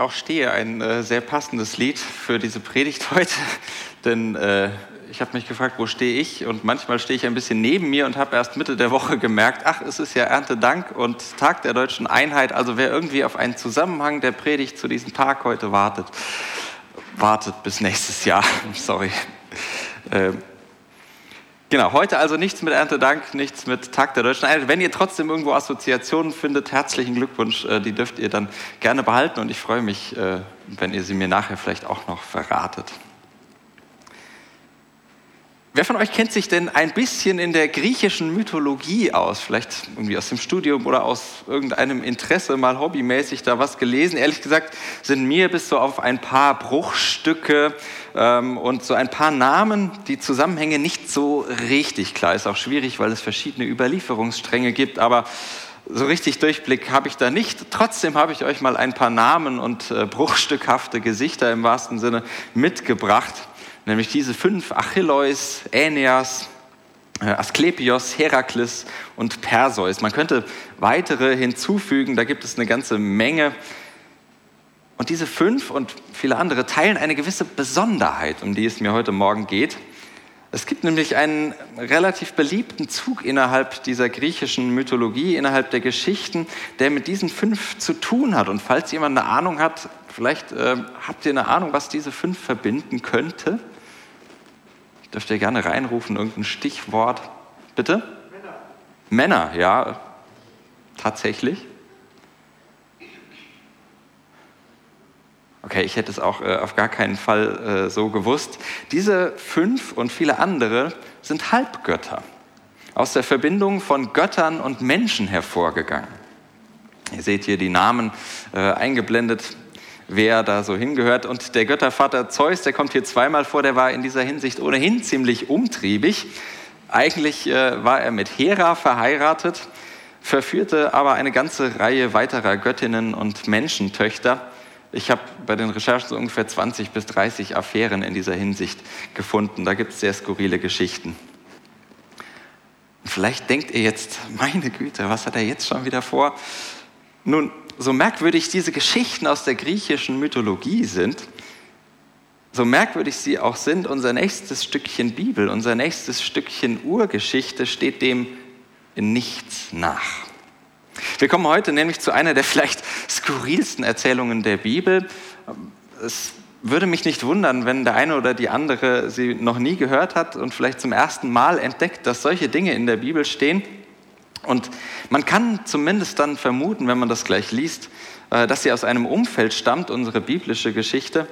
Auch stehe, ein äh, sehr passendes Lied für diese Predigt heute. Denn äh, ich habe mich gefragt, wo stehe ich? Und manchmal stehe ich ein bisschen neben mir und habe erst Mitte der Woche gemerkt, ach, es ist ja Erntedank und Tag der deutschen Einheit. Also wer irgendwie auf einen Zusammenhang der Predigt zu diesem Tag heute wartet, wartet bis nächstes Jahr. Sorry. Äh, Genau, heute also nichts mit Erntedank, nichts mit Tag der Deutschen Einheit. Wenn ihr trotzdem irgendwo Assoziationen findet, herzlichen Glückwunsch, äh, die dürft ihr dann gerne behalten und ich freue mich, äh, wenn ihr sie mir nachher vielleicht auch noch verratet. Wer von euch kennt sich denn ein bisschen in der griechischen Mythologie aus? Vielleicht irgendwie aus dem Studium oder aus irgendeinem Interesse, mal hobbymäßig da was gelesen? Ehrlich gesagt sind mir bis so auf ein paar Bruchstücke ähm, und so ein paar Namen, die Zusammenhänge nicht so richtig klar. Ist auch schwierig, weil es verschiedene Überlieferungsstränge gibt, aber so richtig Durchblick habe ich da nicht. Trotzdem habe ich euch mal ein paar Namen und äh, bruchstückhafte Gesichter im wahrsten Sinne mitgebracht nämlich diese fünf, Achilleus, Aeneas, äh, Asklepios, Herakles und Perseus. Man könnte weitere hinzufügen, da gibt es eine ganze Menge. Und diese fünf und viele andere teilen eine gewisse Besonderheit, um die es mir heute Morgen geht. Es gibt nämlich einen relativ beliebten Zug innerhalb dieser griechischen Mythologie, innerhalb der Geschichten, der mit diesen fünf zu tun hat. Und falls jemand eine Ahnung hat, vielleicht äh, habt ihr eine Ahnung, was diese fünf verbinden könnte. Dürft ihr gerne reinrufen, irgendein Stichwort. Bitte? Männer. Männer, ja, tatsächlich. Okay, ich hätte es auch äh, auf gar keinen Fall äh, so gewusst. Diese fünf und viele andere sind Halbgötter, aus der Verbindung von Göttern und Menschen hervorgegangen. Ihr seht hier die Namen äh, eingeblendet wer da so hingehört. Und der Göttervater Zeus, der kommt hier zweimal vor, der war in dieser Hinsicht ohnehin ziemlich umtriebig. Eigentlich äh, war er mit Hera verheiratet, verführte aber eine ganze Reihe weiterer Göttinnen und Menschentöchter. Ich habe bei den Recherchen so ungefähr 20 bis 30 Affären in dieser Hinsicht gefunden. Da gibt es sehr skurrile Geschichten. Vielleicht denkt ihr jetzt, meine Güte, was hat er jetzt schon wieder vor? Nun, so merkwürdig diese Geschichten aus der griechischen Mythologie sind, so merkwürdig sie auch sind, unser nächstes Stückchen Bibel, unser nächstes Stückchen Urgeschichte steht dem in nichts nach. Wir kommen heute nämlich zu einer der vielleicht skurrilsten Erzählungen der Bibel. Es würde mich nicht wundern, wenn der eine oder die andere sie noch nie gehört hat und vielleicht zum ersten Mal entdeckt, dass solche Dinge in der Bibel stehen. Und man kann zumindest dann vermuten, wenn man das gleich liest, äh, dass sie aus einem Umfeld stammt, unsere biblische Geschichte,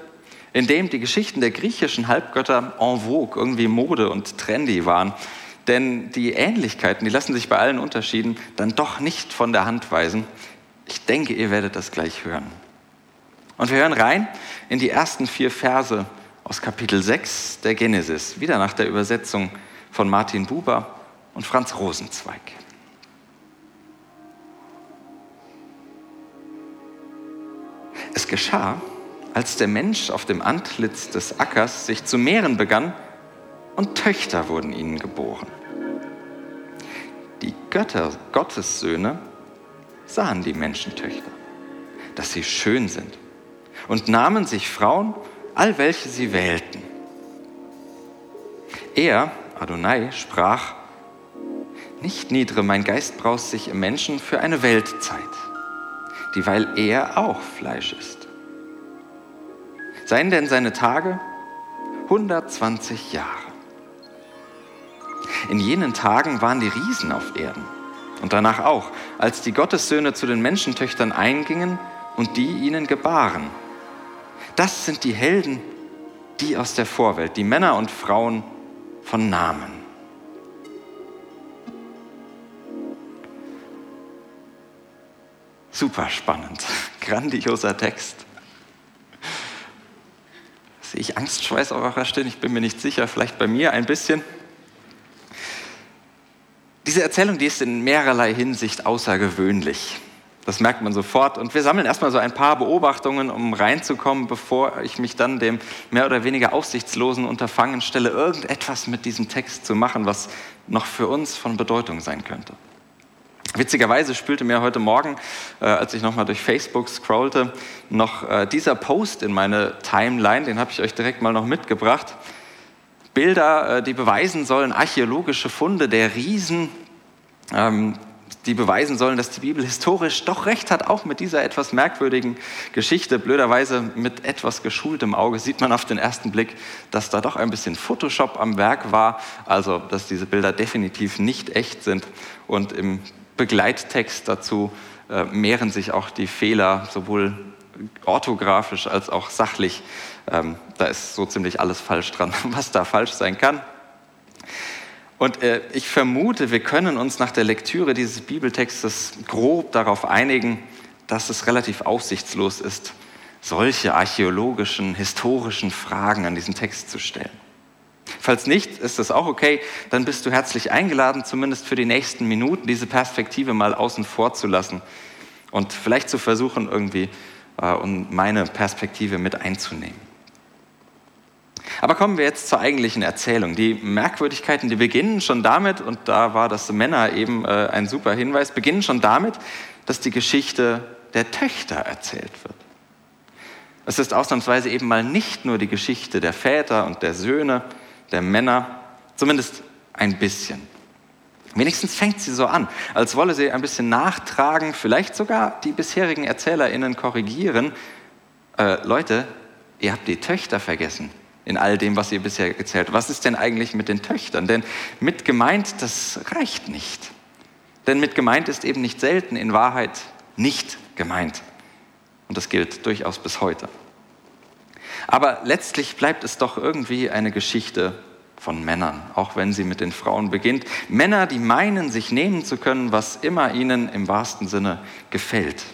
in dem die Geschichten der griechischen Halbgötter en vogue, irgendwie Mode und trendy waren. Denn die Ähnlichkeiten, die lassen sich bei allen Unterschieden dann doch nicht von der Hand weisen. Ich denke, ihr werdet das gleich hören. Und wir hören rein in die ersten vier Verse aus Kapitel 6 der Genesis, wieder nach der Übersetzung von Martin Buber und Franz Rosenzweig. Es geschah, als der Mensch auf dem Antlitz des Ackers sich zu mehren begann und Töchter wurden ihnen geboren. Die Götter, Gottessöhne, sahen die Menschentöchter, dass sie schön sind und nahmen sich Frauen, all welche sie wählten. Er, Adonai, sprach, nicht niedre, mein Geist braust sich im Menschen für eine Weltzeit dieweil er auch Fleisch ist. Seien denn seine Tage 120 Jahre. In jenen Tagen waren die Riesen auf Erden und danach auch, als die Gottessöhne zu den Menschentöchtern eingingen und die ihnen gebaren. Das sind die Helden, die aus der Vorwelt, die Männer und Frauen von Namen. Super spannend, grandioser Text. Sehe ich Angstschweiß auf eurer Stirn? Ich bin mir nicht sicher, vielleicht bei mir ein bisschen. Diese Erzählung, die ist in mehrerlei Hinsicht außergewöhnlich. Das merkt man sofort. Und wir sammeln erstmal so ein paar Beobachtungen, um reinzukommen, bevor ich mich dann dem mehr oder weniger aussichtslosen Unterfangen stelle, irgendetwas mit diesem Text zu machen, was noch für uns von Bedeutung sein könnte. Witzigerweise spülte mir heute Morgen, äh, als ich nochmal durch Facebook scrollte, noch äh, dieser Post in meine Timeline, den habe ich euch direkt mal noch mitgebracht. Bilder, äh, die beweisen sollen, archäologische Funde der Riesen, ähm, die beweisen sollen, dass die Bibel historisch doch recht hat, auch mit dieser etwas merkwürdigen Geschichte. Blöderweise mit etwas geschultem Auge sieht man auf den ersten Blick, dass da doch ein bisschen Photoshop am Werk war, also dass diese Bilder definitiv nicht echt sind. Und im Begleittext dazu äh, mehren sich auch die Fehler, sowohl orthografisch als auch sachlich. Ähm, da ist so ziemlich alles falsch dran, was da falsch sein kann. Und äh, ich vermute, wir können uns nach der Lektüre dieses Bibeltextes grob darauf einigen, dass es relativ aussichtslos ist, solche archäologischen, historischen Fragen an diesen Text zu stellen. Falls nicht, ist das auch okay, dann bist du herzlich eingeladen, zumindest für die nächsten Minuten diese Perspektive mal außen vor zu lassen und vielleicht zu versuchen, irgendwie äh, meine Perspektive mit einzunehmen. Aber kommen wir jetzt zur eigentlichen Erzählung. Die Merkwürdigkeiten, die beginnen schon damit, und da war das Männer eben äh, ein super Hinweis, beginnen schon damit, dass die Geschichte der Töchter erzählt wird. Es ist ausnahmsweise eben mal nicht nur die Geschichte der Väter und der Söhne, der Männer, zumindest ein bisschen. Wenigstens fängt sie so an, als wolle sie ein bisschen nachtragen, vielleicht sogar die bisherigen ErzählerInnen korrigieren. Äh, Leute, ihr habt die Töchter vergessen in all dem, was ihr bisher erzählt. Was ist denn eigentlich mit den Töchtern? Denn mit gemeint, das reicht nicht. Denn mit gemeint ist eben nicht selten in Wahrheit nicht gemeint. Und das gilt durchaus bis heute. Aber letztlich bleibt es doch irgendwie eine Geschichte von Männern, auch wenn sie mit den Frauen beginnt. Männer, die meinen, sich nehmen zu können, was immer ihnen im wahrsten Sinne gefällt.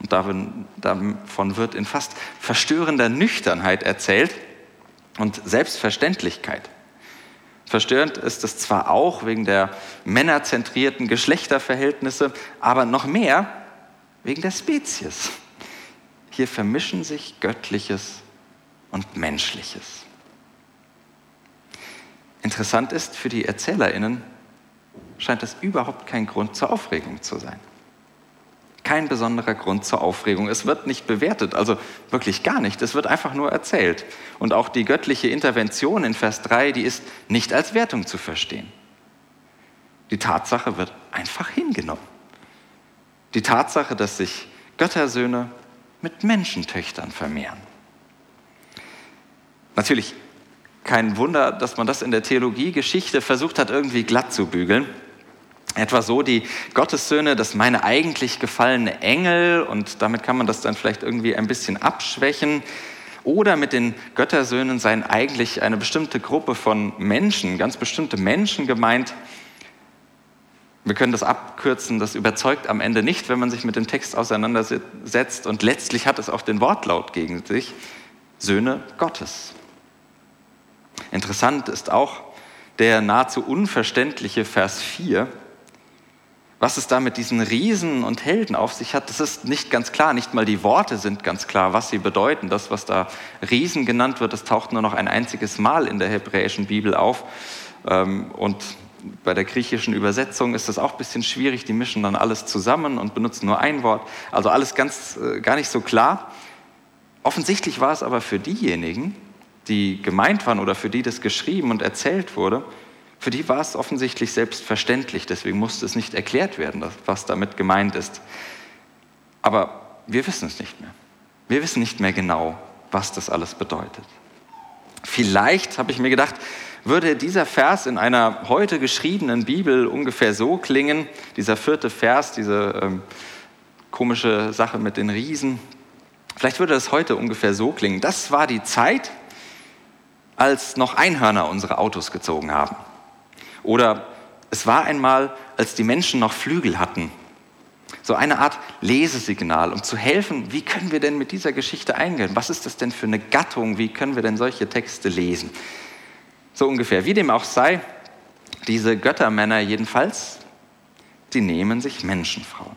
Und davon wird in fast verstörender Nüchternheit erzählt und Selbstverständlichkeit. Verstörend ist es zwar auch wegen der männerzentrierten Geschlechterverhältnisse, aber noch mehr wegen der Spezies. Hier vermischen sich Göttliches und Menschliches. Interessant ist, für die Erzählerinnen scheint das überhaupt kein Grund zur Aufregung zu sein kein besonderer Grund zur Aufregung. Es wird nicht bewertet, also wirklich gar nicht. Es wird einfach nur erzählt. Und auch die göttliche Intervention in Vers 3, die ist nicht als Wertung zu verstehen. Die Tatsache wird einfach hingenommen. Die Tatsache, dass sich Göttersöhne mit Menschentöchtern vermehren. Natürlich kein Wunder, dass man das in der Theologiegeschichte versucht hat, irgendwie glatt zu bügeln. Etwa so die Gottessöhne, das meine eigentlich gefallene Engel und damit kann man das dann vielleicht irgendwie ein bisschen abschwächen. Oder mit den Göttersöhnen seien eigentlich eine bestimmte Gruppe von Menschen, ganz bestimmte Menschen gemeint. Wir können das abkürzen, das überzeugt am Ende nicht, wenn man sich mit dem Text auseinandersetzt. Und letztlich hat es auch den Wortlaut gegen sich, Söhne Gottes. Interessant ist auch der nahezu unverständliche Vers 4, was es da mit diesen Riesen und Helden auf sich hat, das ist nicht ganz klar. Nicht mal die Worte sind ganz klar, was sie bedeuten. Das, was da Riesen genannt wird, das taucht nur noch ein einziges Mal in der hebräischen Bibel auf. Ähm, und bei der griechischen Übersetzung ist das auch ein bisschen schwierig. Die mischen dann alles zusammen und benutzen nur ein Wort. Also alles ganz, äh, gar nicht so klar. Offensichtlich war es aber für diejenigen, die gemeint waren oder für die das geschrieben und erzählt wurde, für die war es offensichtlich selbstverständlich, deswegen musste es nicht erklärt werden, was damit gemeint ist. Aber wir wissen es nicht mehr. Wir wissen nicht mehr genau, was das alles bedeutet. Vielleicht, habe ich mir gedacht, würde dieser Vers in einer heute geschriebenen Bibel ungefähr so klingen, dieser vierte Vers, diese ähm, komische Sache mit den Riesen, vielleicht würde das heute ungefähr so klingen. Das war die Zeit, als noch Einhörner unsere Autos gezogen haben. Oder es war einmal, als die Menschen noch Flügel hatten. So eine Art Lesesignal, um zu helfen, wie können wir denn mit dieser Geschichte eingehen? Was ist das denn für eine Gattung? Wie können wir denn solche Texte lesen? So ungefähr. Wie dem auch sei, diese Göttermänner jedenfalls, die nehmen sich Menschenfrauen.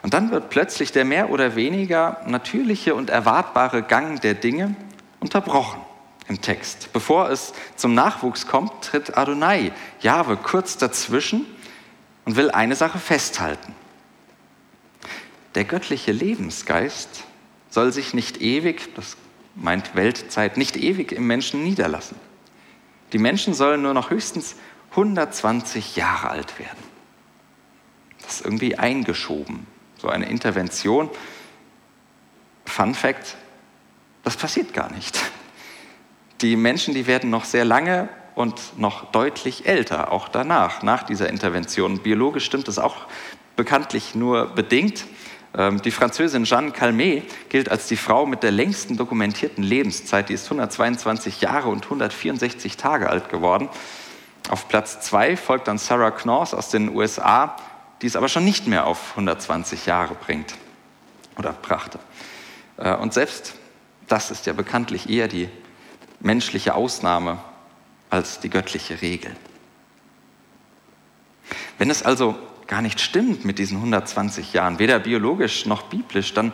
Und dann wird plötzlich der mehr oder weniger natürliche und erwartbare Gang der Dinge unterbrochen im Text. Bevor es zum Nachwuchs kommt, tritt Adonai, Jahwe, kurz dazwischen und will eine Sache festhalten. Der göttliche Lebensgeist soll sich nicht ewig, das meint Weltzeit, nicht ewig im Menschen niederlassen. Die Menschen sollen nur noch höchstens 120 Jahre alt werden. Das ist irgendwie eingeschoben so eine Intervention. Fun Fact, das passiert gar nicht. Die Menschen, die werden noch sehr lange und noch deutlich älter, auch danach, nach dieser Intervention. Biologisch stimmt es auch bekanntlich nur bedingt. Ähm, die Französin Jeanne Calmet gilt als die Frau mit der längsten dokumentierten Lebenszeit. Die ist 122 Jahre und 164 Tage alt geworden. Auf Platz zwei folgt dann Sarah Knorrs aus den USA die es aber schon nicht mehr auf 120 Jahre bringt oder brachte. Äh, und selbst das ist ja bekanntlich eher die menschliche Ausnahme als die göttliche Regel. Wenn es also gar nicht stimmt mit diesen 120 Jahren, weder biologisch noch biblisch, dann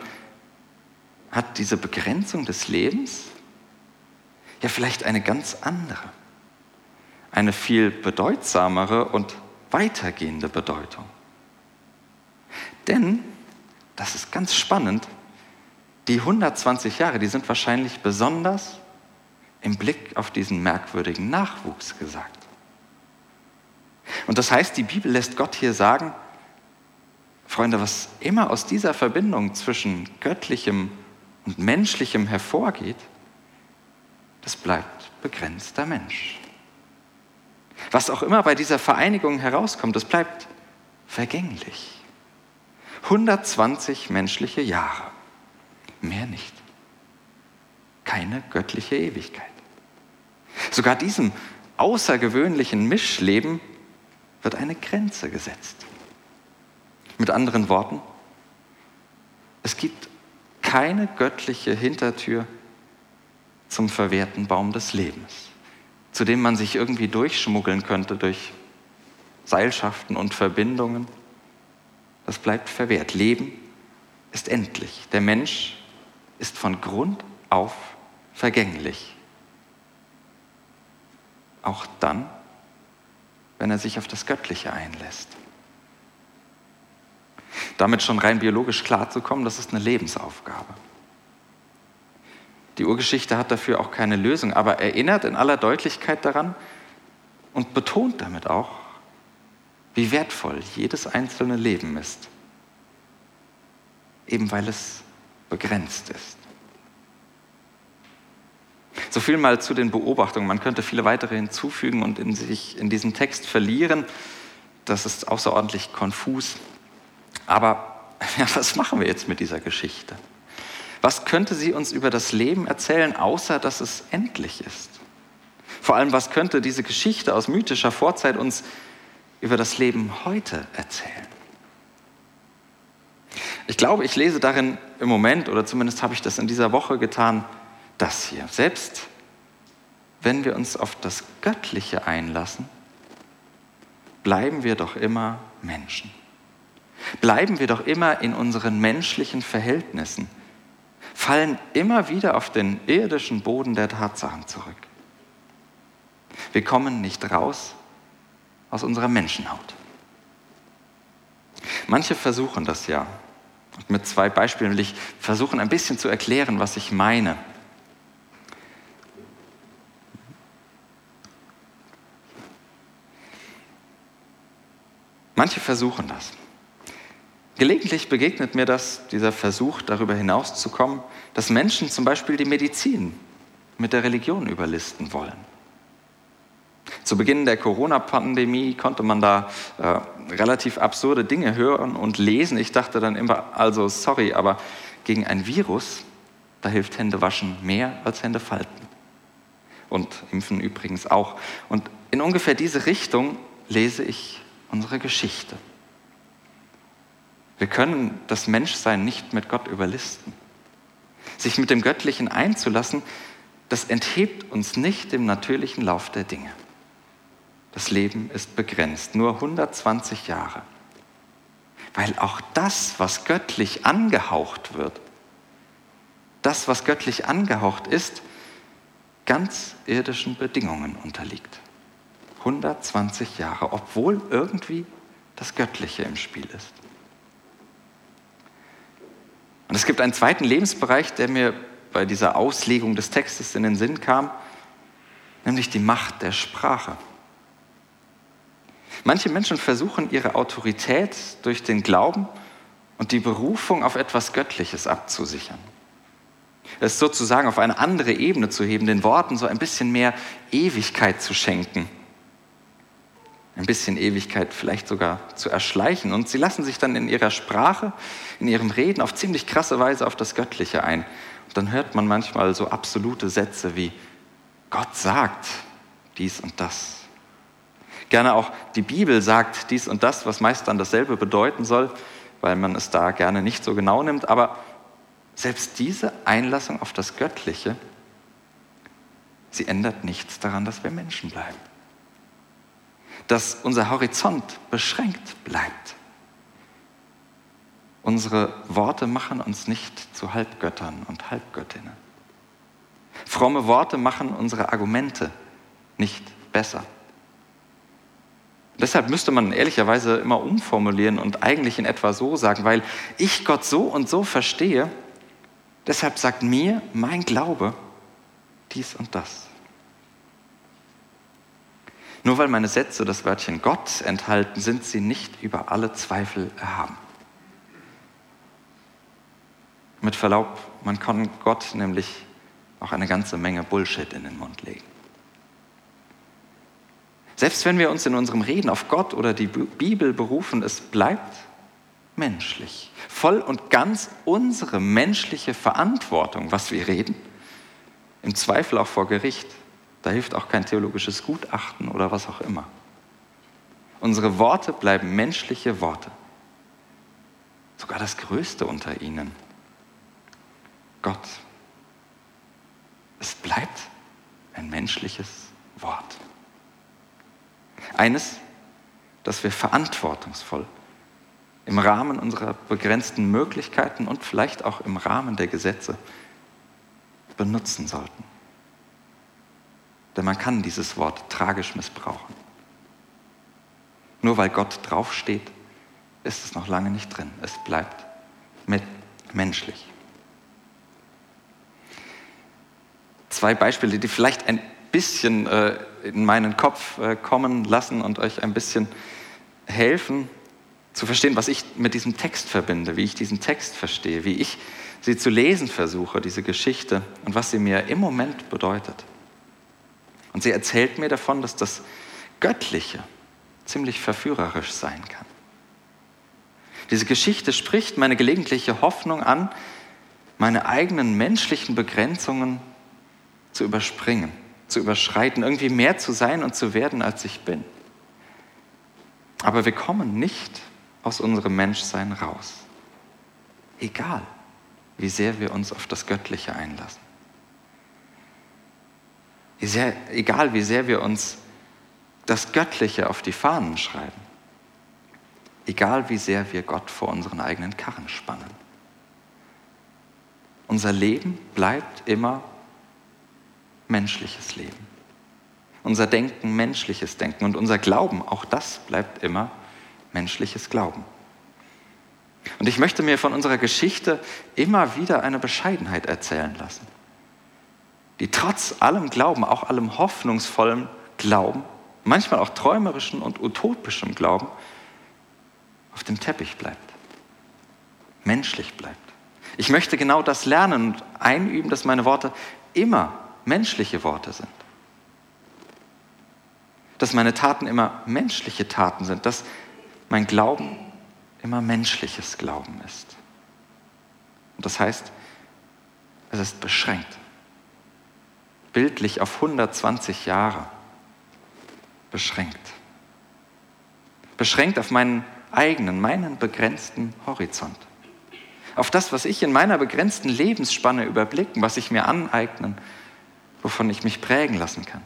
hat diese Begrenzung des Lebens ja vielleicht eine ganz andere, eine viel bedeutsamere und weitergehende Bedeutung. Denn, das ist ganz spannend, die 120 Jahre, die sind wahrscheinlich besonders im Blick auf diesen merkwürdigen Nachwuchs gesagt. Und das heißt, die Bibel lässt Gott hier sagen, Freunde, was immer aus dieser Verbindung zwischen göttlichem und menschlichem hervorgeht, das bleibt begrenzter Mensch. Was auch immer bei dieser Vereinigung herauskommt, das bleibt vergänglich. 120 menschliche Jahre. Mehr nicht. Keine göttliche Ewigkeit. Sogar diesem außergewöhnlichen Mischleben wird eine Grenze gesetzt. Mit anderen Worten, es gibt keine göttliche Hintertür zum verwehrten Baum des Lebens, zu dem man sich irgendwie durchschmuggeln könnte durch Seilschaften und Verbindungen das bleibt verwehrt. Leben ist endlich. Der Mensch ist von Grund auf vergänglich. Auch dann, wenn er sich auf das Göttliche einlässt. Damit schon rein biologisch klarzukommen, das ist eine Lebensaufgabe. Die Urgeschichte hat dafür auch keine Lösung, aber erinnert in aller Deutlichkeit daran und betont damit auch, wie wertvoll jedes einzelne Leben ist, eben weil es begrenzt ist. So viel mal zu den Beobachtungen. Man könnte viele weitere hinzufügen und in sich in diesem Text verlieren. Das ist außerordentlich konfus. Aber ja, was machen wir jetzt mit dieser Geschichte? Was könnte sie uns über das Leben erzählen, außer dass es endlich ist? Vor allem, was könnte diese Geschichte aus mythischer Vorzeit uns über das Leben heute erzählen. Ich glaube, ich lese darin im Moment, oder zumindest habe ich das in dieser Woche getan, das hier. Selbst wenn wir uns auf das Göttliche einlassen, bleiben wir doch immer Menschen. Bleiben wir doch immer in unseren menschlichen Verhältnissen, fallen immer wieder auf den irdischen Boden der Tatsachen zurück. Wir kommen nicht raus aus unserer Menschenhaut. Manche versuchen das ja. Und mit zwei Beispielen will ich versuchen, ein bisschen zu erklären, was ich meine. Manche versuchen das. Gelegentlich begegnet mir das, dieser Versuch, darüber hinauszukommen, dass Menschen zum Beispiel die Medizin mit der Religion überlisten wollen. Zu Beginn der Corona-Pandemie konnte man da äh, relativ absurde Dinge hören und lesen. Ich dachte dann immer, also sorry, aber gegen ein Virus, da hilft Händewaschen mehr als Hände falten. Und Impfen übrigens auch. Und in ungefähr diese Richtung lese ich unsere Geschichte. Wir können das Menschsein nicht mit Gott überlisten. Sich mit dem Göttlichen einzulassen, das enthebt uns nicht dem natürlichen Lauf der Dinge. Das Leben ist begrenzt, nur 120 Jahre. Weil auch das, was göttlich angehaucht wird, das, was göttlich angehaucht ist, ganz irdischen Bedingungen unterliegt. 120 Jahre, obwohl irgendwie das Göttliche im Spiel ist. Und es gibt einen zweiten Lebensbereich, der mir bei dieser Auslegung des Textes in den Sinn kam, nämlich die Macht der Sprache. Manche Menschen versuchen ihre Autorität durch den Glauben und die Berufung auf etwas Göttliches abzusichern. Es sozusagen auf eine andere Ebene zu heben, den Worten so ein bisschen mehr Ewigkeit zu schenken ein bisschen Ewigkeit vielleicht sogar zu erschleichen. Und sie lassen sich dann in ihrer Sprache, in ihrem Reden auf ziemlich krasse Weise auf das Göttliche ein. Und dann hört man manchmal so absolute Sätze wie, Gott sagt dies und das. Gerne auch die Bibel sagt dies und das, was meist dann dasselbe bedeuten soll, weil man es da gerne nicht so genau nimmt. Aber selbst diese Einlassung auf das Göttliche, sie ändert nichts daran, dass wir Menschen bleiben dass unser Horizont beschränkt bleibt. Unsere Worte machen uns nicht zu Halbgöttern und Halbgöttinnen. Fromme Worte machen unsere Argumente nicht besser. Deshalb müsste man ehrlicherweise immer umformulieren und eigentlich in etwa so sagen, weil ich Gott so und so verstehe, deshalb sagt mir mein Glaube dies und das. Nur weil meine Sätze das Wörtchen Gott enthalten, sind sie nicht über alle Zweifel erhaben. Mit Verlaub, man kann Gott nämlich auch eine ganze Menge Bullshit in den Mund legen. Selbst wenn wir uns in unserem Reden auf Gott oder die Bibel berufen, es bleibt menschlich. Voll und ganz unsere menschliche Verantwortung, was wir reden. Im Zweifel auch vor Gericht. Da hilft auch kein theologisches Gutachten oder was auch immer. Unsere Worte bleiben menschliche Worte. Sogar das Größte unter ihnen. Gott. Es bleibt ein menschliches Wort. Eines, das wir verantwortungsvoll im Rahmen unserer begrenzten Möglichkeiten und vielleicht auch im Rahmen der Gesetze benutzen sollten. Denn man kann dieses Wort tragisch missbrauchen. Nur weil Gott draufsteht, ist es noch lange nicht drin. Es bleibt mit menschlich. Zwei Beispiele, die vielleicht ein bisschen äh, in meinen Kopf äh, kommen lassen und euch ein bisschen helfen zu verstehen, was ich mit diesem Text verbinde, wie ich diesen Text verstehe, wie ich sie zu lesen versuche, diese Geschichte und was sie mir im Moment bedeutet. Und sie erzählt mir davon, dass das Göttliche ziemlich verführerisch sein kann. Diese Geschichte spricht meine gelegentliche Hoffnung an, meine eigenen menschlichen Begrenzungen zu überspringen, zu überschreiten, irgendwie mehr zu sein und zu werden, als ich bin. Aber wir kommen nicht aus unserem Menschsein raus. Egal, wie sehr wir uns auf das Göttliche einlassen sehr, egal wie sehr wir uns das Göttliche auf die Fahnen schreiben, egal wie sehr wir Gott vor unseren eigenen Karren spannen. Unser Leben bleibt immer menschliches Leben. Unser Denken menschliches Denken und unser Glauben, auch das bleibt immer menschliches Glauben. Und ich möchte mir von unserer Geschichte immer wieder eine Bescheidenheit erzählen lassen die trotz allem Glauben, auch allem hoffnungsvollen Glauben, manchmal auch träumerischen und utopischem Glauben, auf dem Teppich bleibt, menschlich bleibt. Ich möchte genau das lernen und einüben, dass meine Worte immer menschliche Worte sind. Dass meine Taten immer menschliche Taten sind, dass mein Glauben immer menschliches Glauben ist. Und das heißt, es ist beschränkt bildlich auf 120 Jahre beschränkt. Beschränkt auf meinen eigenen, meinen begrenzten Horizont. Auf das, was ich in meiner begrenzten Lebensspanne überblicken, was ich mir aneignen, wovon ich mich prägen lassen kann.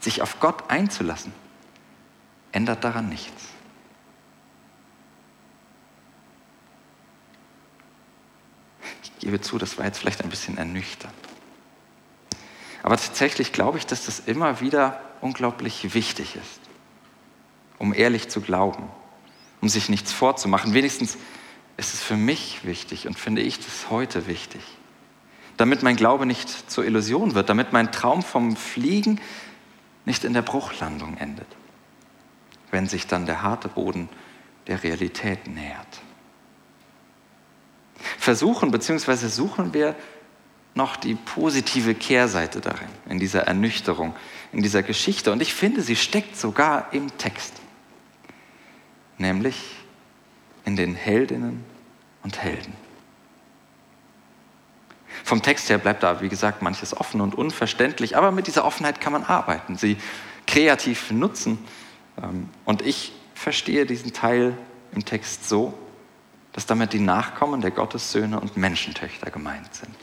Sich auf Gott einzulassen, ändert daran nichts. Ich gebe zu, das war jetzt vielleicht ein bisschen ernüchternd. Aber tatsächlich glaube ich, dass das immer wieder unglaublich wichtig ist, um ehrlich zu glauben, um sich nichts vorzumachen. Wenigstens ist es für mich wichtig und finde ich das heute wichtig, damit mein Glaube nicht zur Illusion wird, damit mein Traum vom Fliegen nicht in der Bruchlandung endet, wenn sich dann der harte Boden der Realität nähert. Versuchen bzw. suchen wir noch die positive Kehrseite darin, in dieser Ernüchterung, in dieser Geschichte. Und ich finde, sie steckt sogar im Text, nämlich in den Heldinnen und Helden. Vom Text her bleibt da, wie gesagt, manches offen und unverständlich, aber mit dieser Offenheit kann man arbeiten, sie kreativ nutzen. Ähm, und ich verstehe diesen Teil im Text so, dass damit die Nachkommen der Gottessöhne und Menschentöchter gemeint sind.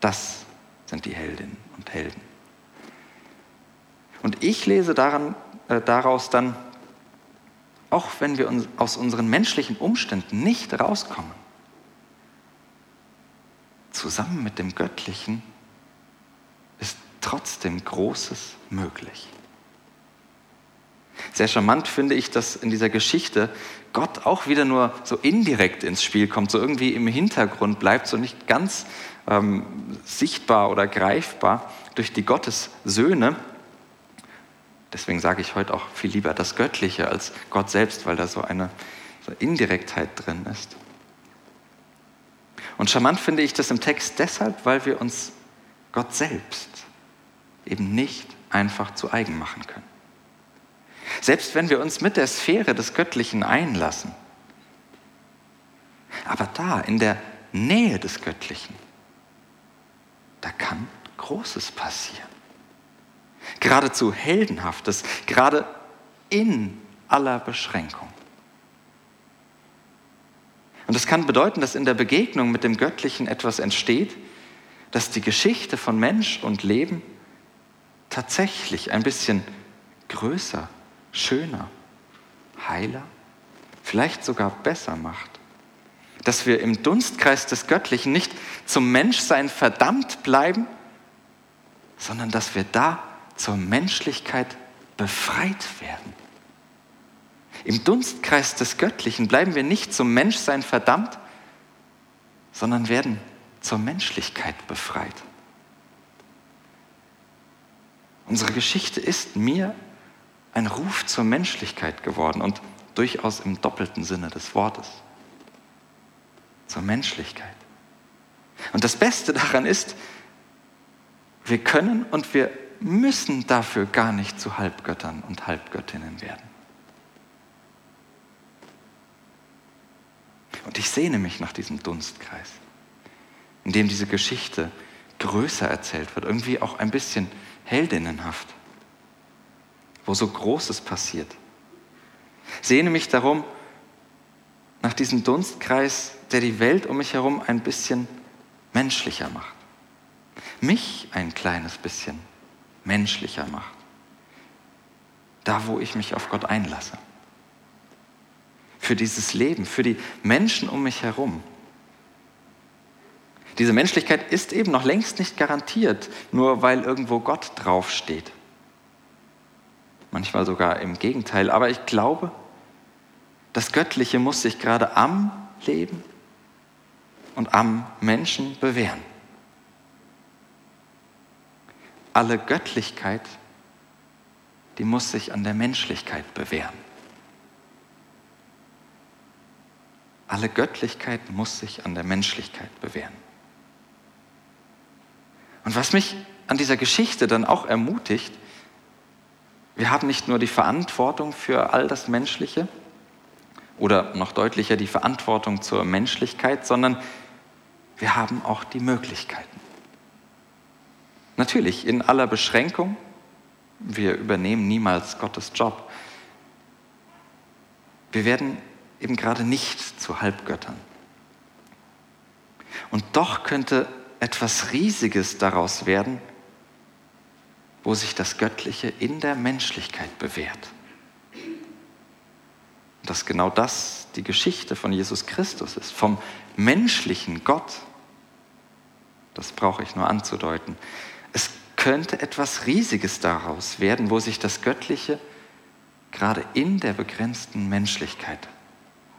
Das sind die Heldinnen und Helden. Und ich lese daran, äh, daraus dann, auch wenn wir uns aus unseren menschlichen Umständen nicht rauskommen, zusammen mit dem Göttlichen ist trotzdem Großes möglich. Sehr charmant finde ich, dass in dieser Geschichte Gott auch wieder nur so indirekt ins Spiel kommt, so irgendwie im Hintergrund bleibt, so nicht ganz ähm, sichtbar oder greifbar durch die Gottessöhne. Deswegen sage ich heute auch viel lieber das Göttliche als Gott selbst, weil da so eine so Indirektheit drin ist. Und charmant finde ich das im Text deshalb, weil wir uns Gott selbst eben nicht einfach zu eigen machen können. Selbst wenn wir uns mit der Sphäre des Göttlichen einlassen, aber da in der Nähe des Göttlichen, da kann Großes passieren. Geradezu Heldenhaftes, gerade in aller Beschränkung. Und das kann bedeuten, dass in der Begegnung mit dem Göttlichen etwas entsteht, dass die Geschichte von Mensch und Leben tatsächlich ein bisschen größer, schöner, heiler, vielleicht sogar besser macht dass wir im Dunstkreis des Göttlichen nicht zum Menschsein verdammt bleiben, sondern dass wir da zur Menschlichkeit befreit werden. Im Dunstkreis des Göttlichen bleiben wir nicht zum Menschsein verdammt, sondern werden zur Menschlichkeit befreit. Unsere Geschichte ist mir ein Ruf zur Menschlichkeit geworden und durchaus im doppelten Sinne des Wortes zur Menschlichkeit. Und das Beste daran ist, wir können und wir müssen dafür gar nicht zu Halbgöttern und Halbgöttinnen werden. Und ich sehne mich nach diesem Dunstkreis, in dem diese Geschichte größer erzählt wird, irgendwie auch ein bisschen heldinnenhaft, wo so Großes passiert. Sehne mich darum nach diesem Dunstkreis, der die Welt um mich herum ein bisschen menschlicher macht. Mich ein kleines bisschen menschlicher macht. Da, wo ich mich auf Gott einlasse. Für dieses Leben, für die Menschen um mich herum. Diese Menschlichkeit ist eben noch längst nicht garantiert, nur weil irgendwo Gott draufsteht. Manchmal sogar im Gegenteil. Aber ich glaube, das Göttliche muss sich gerade am Leben und am Menschen bewähren. Alle Göttlichkeit, die muss sich an der Menschlichkeit bewähren. Alle Göttlichkeit muss sich an der Menschlichkeit bewähren. Und was mich an dieser Geschichte dann auch ermutigt, wir haben nicht nur die Verantwortung für all das Menschliche, oder noch deutlicher die Verantwortung zur Menschlichkeit, sondern wir haben auch die Möglichkeiten. Natürlich in aller Beschränkung, wir übernehmen niemals Gottes Job, Wir werden eben gerade nicht zu Halbgöttern. Und doch könnte etwas Riesiges daraus werden, wo sich das Göttliche in der Menschlichkeit bewährt. Und dass genau das die Geschichte von Jesus Christus ist, vom menschlichen Gott. Das brauche ich nur anzudeuten. Es könnte etwas Riesiges daraus werden, wo sich das Göttliche gerade in der begrenzten Menschlichkeit,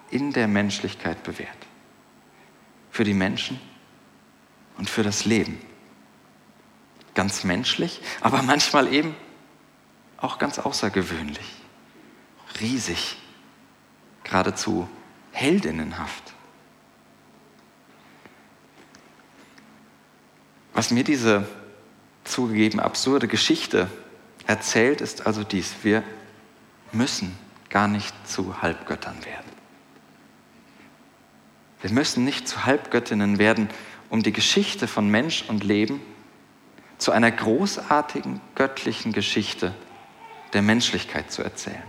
in der Menschlichkeit bewährt. Für die Menschen und für das Leben. Ganz menschlich, aber manchmal eben auch ganz außergewöhnlich, riesig, geradezu heldinnenhaft. Was mir diese zugegeben absurde Geschichte erzählt, ist also dies. Wir müssen gar nicht zu Halbgöttern werden. Wir müssen nicht zu Halbgöttinnen werden, um die Geschichte von Mensch und Leben zu einer großartigen göttlichen Geschichte der Menschlichkeit zu erzählen.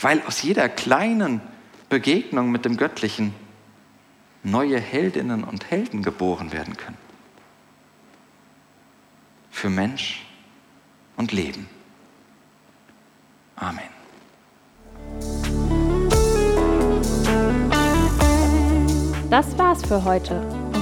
Weil aus jeder kleinen Begegnung mit dem Göttlichen neue Heldinnen und Helden geboren werden können. Für Mensch und Leben. Amen. Das war's für heute.